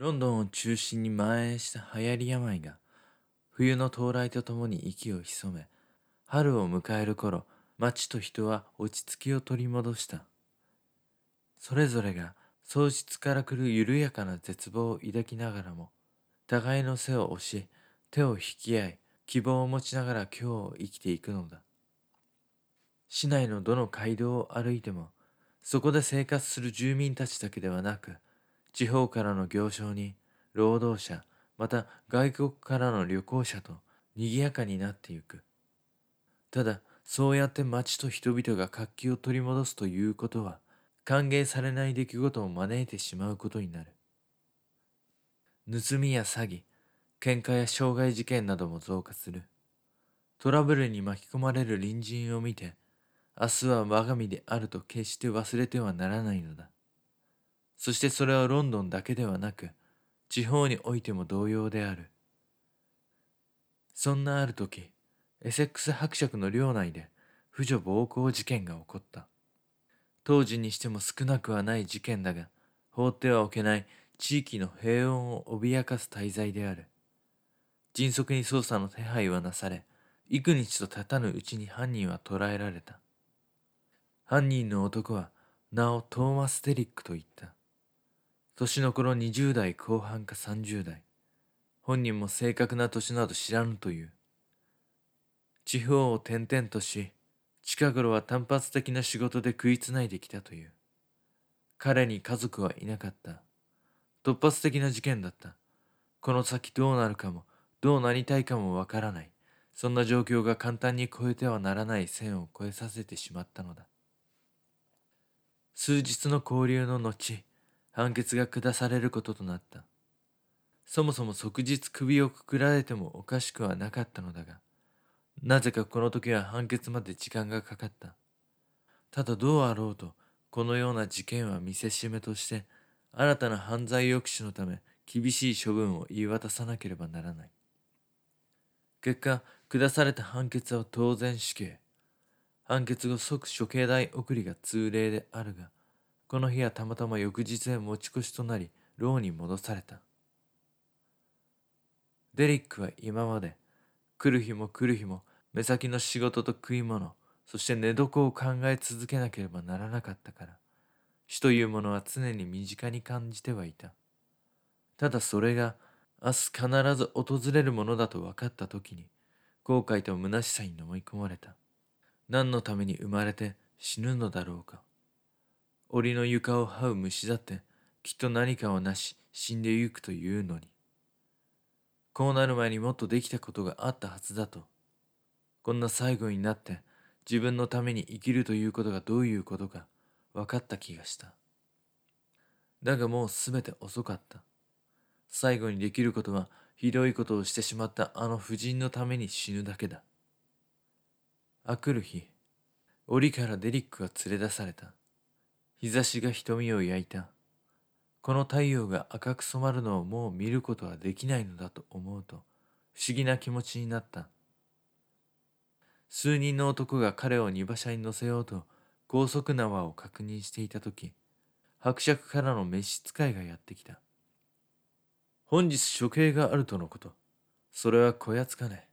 ロンドンを中心に蔓延した流行り病が冬の到来とともに息を潜め春を迎える頃町と人は落ち着きを取り戻した。それぞれが喪失から来る緩やかな絶望を抱きながらも互いの背を押し手を引き合い希望を持ちながら今日を生きていくのだ。市内のどの街道を歩いてもそこで生活する住民たちだけではなく地方からの行商人労働者また外国からの旅行者と賑やかになってゆく。ただそうやって町と人々が活気を取り戻すということは歓迎されない出来事を招いてしまうことになる。盗みや詐欺喧嘩や傷害事件なども増加する。トラブルに巻き込まれる隣人を見て明日は我が身であると決して忘れてはならないのだ。そしてそれはロンドンだけではなく地方においても同様である。そんなある時エセックス伯爵の領内で婦女暴行事件が起こった。当時にしても少なくはない事件だが放ってはおけない地域の平穏を脅かす滞在である。迅速に捜査の手配はなされ幾日と経たぬうちに犯人は捕らえられた。犯人の男は名をトーマス・デリックと言った。年の頃20代後半か30代。本人も正確な年など知らぬという。地方を転々とし、近頃は単発的な仕事で食いつないできたという。彼に家族はいなかった。突発的な事件だった。この先どうなるかも、どうなりたいかもわからない。そんな状況が簡単に越えてはならない線を越えさせてしまったのだ。数日の交流の後、判決が下されることとなった。そもそも即日首をくくられてもおかしくはなかったのだが、なぜかこの時は判決まで時間がかかった。ただどうあろうと、このような事件は見せしめとして、新たな犯罪抑止のため厳しい処分を言い渡さなければならない。結果、下された判決は当然死刑。判決後即処刑代送りが通例であるが、この日はたまたま翌日へ持ち越しとなり、牢に戻された。デリックは今まで、来る日も来る日も、目先の仕事と食い物、そして寝床を考え続けなければならなかったから、死というものは常に身近に感じてはいた。ただそれが、明日必ず訪れるものだと分かった時に、後悔と虚しさに飲み込まれた。何のために生まれて死ぬのだろうか。檻の床を這う虫だってきっと何かをなし死んでゆくというのに。こうなる前にもっとできたことがあったはずだと。こんな最後になって自分のために生きるということがどういうことか分かった気がした。だがもうすべて遅かった。最後にできることはひどいことをしてしまったあの婦人のために死ぬだけだ。あくる日檻からデリックが連れ出された。日差しが瞳を焼いた。この太陽が赤く染まるのをもう見ることはできないのだと思うと不思議な気持ちになった。数人の男が彼を荷馬車に乗せようと高速縄を確認していた時、伯爵からの召使いがやってきた。本日処刑があるとのこと。それはこやつかね。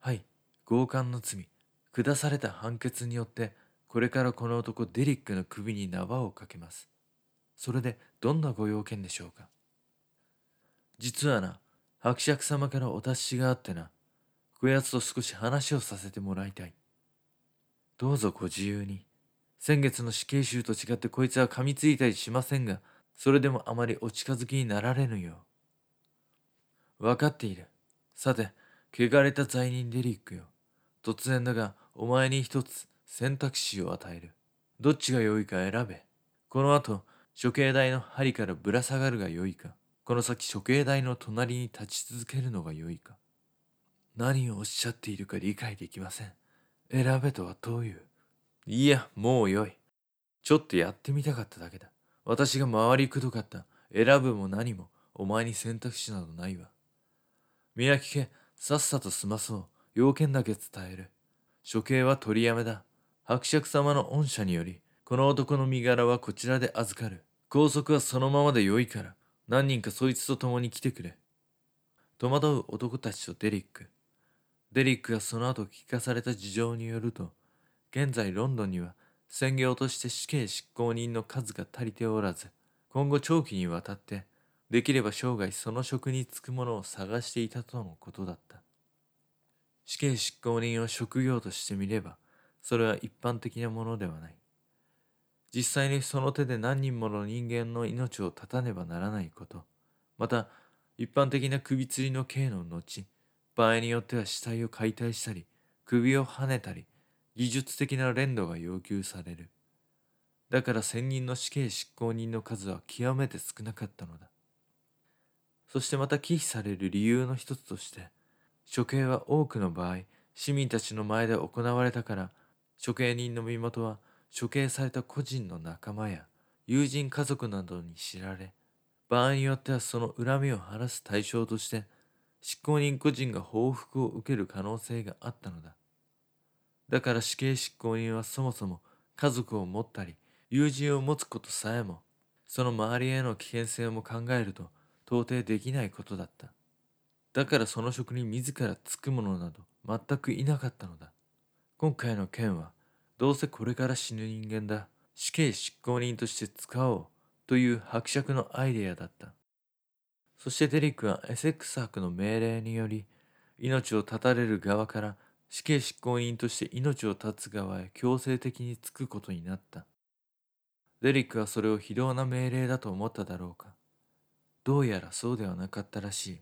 はい、強姦の罪。下された判決によってこれからこの男デリックの首に縄をかけます。それでどんなご用件でしょうか？実はな、伯爵様からお達しがあってな、こやつと少し話をさせてもらいたい。どうぞご自由に。先月の死刑囚と違ってこいつは噛みついたりしませんが、それでもあまりお近づきになられぬよう。分かっている。さて、汚れた罪人デリックよ。突然だが、お前に一つ選択肢を与える。どっちが良いか選べ。この後、処刑台の針からぶら下がるが良いか。この先処刑台の隣に立ち続けるのが良いか。何をおっしゃっているか理解できません。選べとはどういう？いや、もう良い。ちょっとやってみたかっただけだ。私が回りくどかった。選ぶも何も、お前に選択肢などないわ。宮城家、さっさと済まそう。要件だけ伝える。処刑は取りやめだ。伯爵様の恩赦により、この男の身柄はこちらで預かる。拘束はそのままでよいから、何人かそいつと共に来てくれ。戸惑う男たちとデリック。デリックがその後聞かされた事情によると、現在ロンドンには専業として死刑執行人の数が足りておらず、今後長期にわたってできれば生涯その職に就くものを探していたとのことだった。死刑執行人を職業としてみれば、それは一般的なものではない。実際にその手で何人もの人間の命を絶たねばならないこと、また一般的な首吊りの刑の後、場合によっては死体を解体したり、首をはねたり、技術的な連動が要求される。だから千人の死刑執行人の数は極めて少なかったのだ。そしてまた忌避される理由の一つとして、処刑は多くの場合、市民たちの前で行われたから、処刑人の身元は処刑された個人の仲間や友人家族などに知られ、場合によってはその恨みを晴らす対象として、執行人個人が報復を受ける可能性があったのだ。だから死刑執行人はそもそも家族を持ったり、友人を持つことさえも、その周りへの危険性も考えると到底できないことだった。だからその職に自らつく者など全くいなかったのだ。今回の件は、どうせこれから死ぬ人間だ。死刑執行人として使おうという伯爵のアイデアだった。そしてデリックはエセックス博の命令により、命を絶たれる側から死刑執行人として命を絶つ側へ強制的につくことになった。デリックはそれを非道な命令だと思っただろうか。どうやらそうではなかったらしい。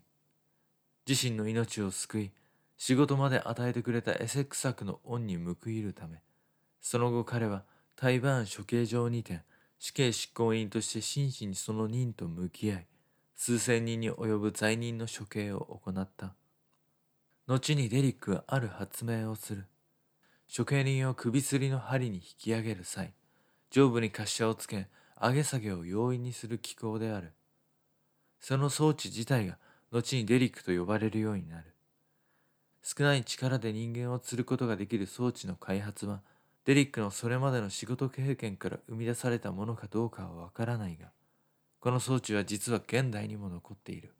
自身の命を救い、仕事まで与えてくれたエセックス作の恩に報いるため、その後彼は台湾処刑場にて死刑執行人として真摯にその任と向き合い、数千人に及ぶ罪人の処刑を行った。後にデリックはある発明をする。処刑人を首吊りの針に引き上げる際、上部に滑車をつけ上げ下げを容易にする機構であるその装置自体が後にデリックと呼ばれるようになる少ない力で人間を釣ることができる装置の開発はデリックのそれまでの仕事経験から生み出されたものかどうかはわからないがこの装置は実は現代にも残っている。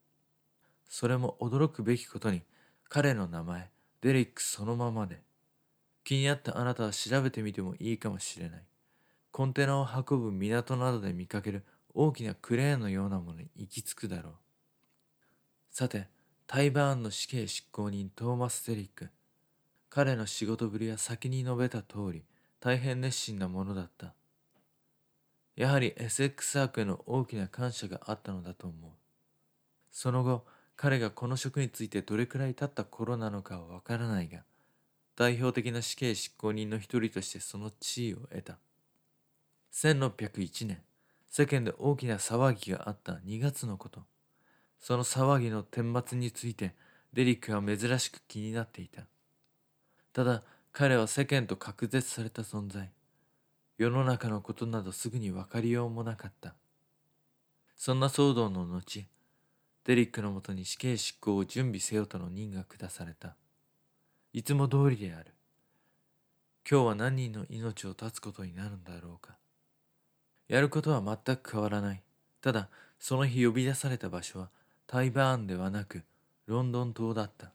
それも驚くべきことに彼の名前デリックそのままで。気になったあなたは調べてみてもいいかもしれない。コンテナを運ぶ港などで見かける大きなクレーンのようなものに行き着くだろう。さて、タイバーンの死刑執行人トーマス・デリック。彼の仕事ぶりは先に述べた通り、大変熱心なものだった。やはり SX サークへの大きな感謝があったのだと思う。その後、彼がこの職についてどれくらい経った頃なのかはわからないが、代表的な死刑執行人の一人としてその地位を得た。1601年、世間で大きな騒ぎがあった2月のこと。その騒ぎの顛末についてデリックは珍しく気になっていた。ただ彼は世間と隔絶された存在。世の中のことなどすぐに分かりようもなかった。そんな騒動の後、デリックのもとに死刑執行を準備せよとの任が下された。いつも通りである。今日は何人の命を絶つことになるんだろうか。やることは全く変わらない。ただ、その日呼び出された場所は台湾ではなくロンドン島だった。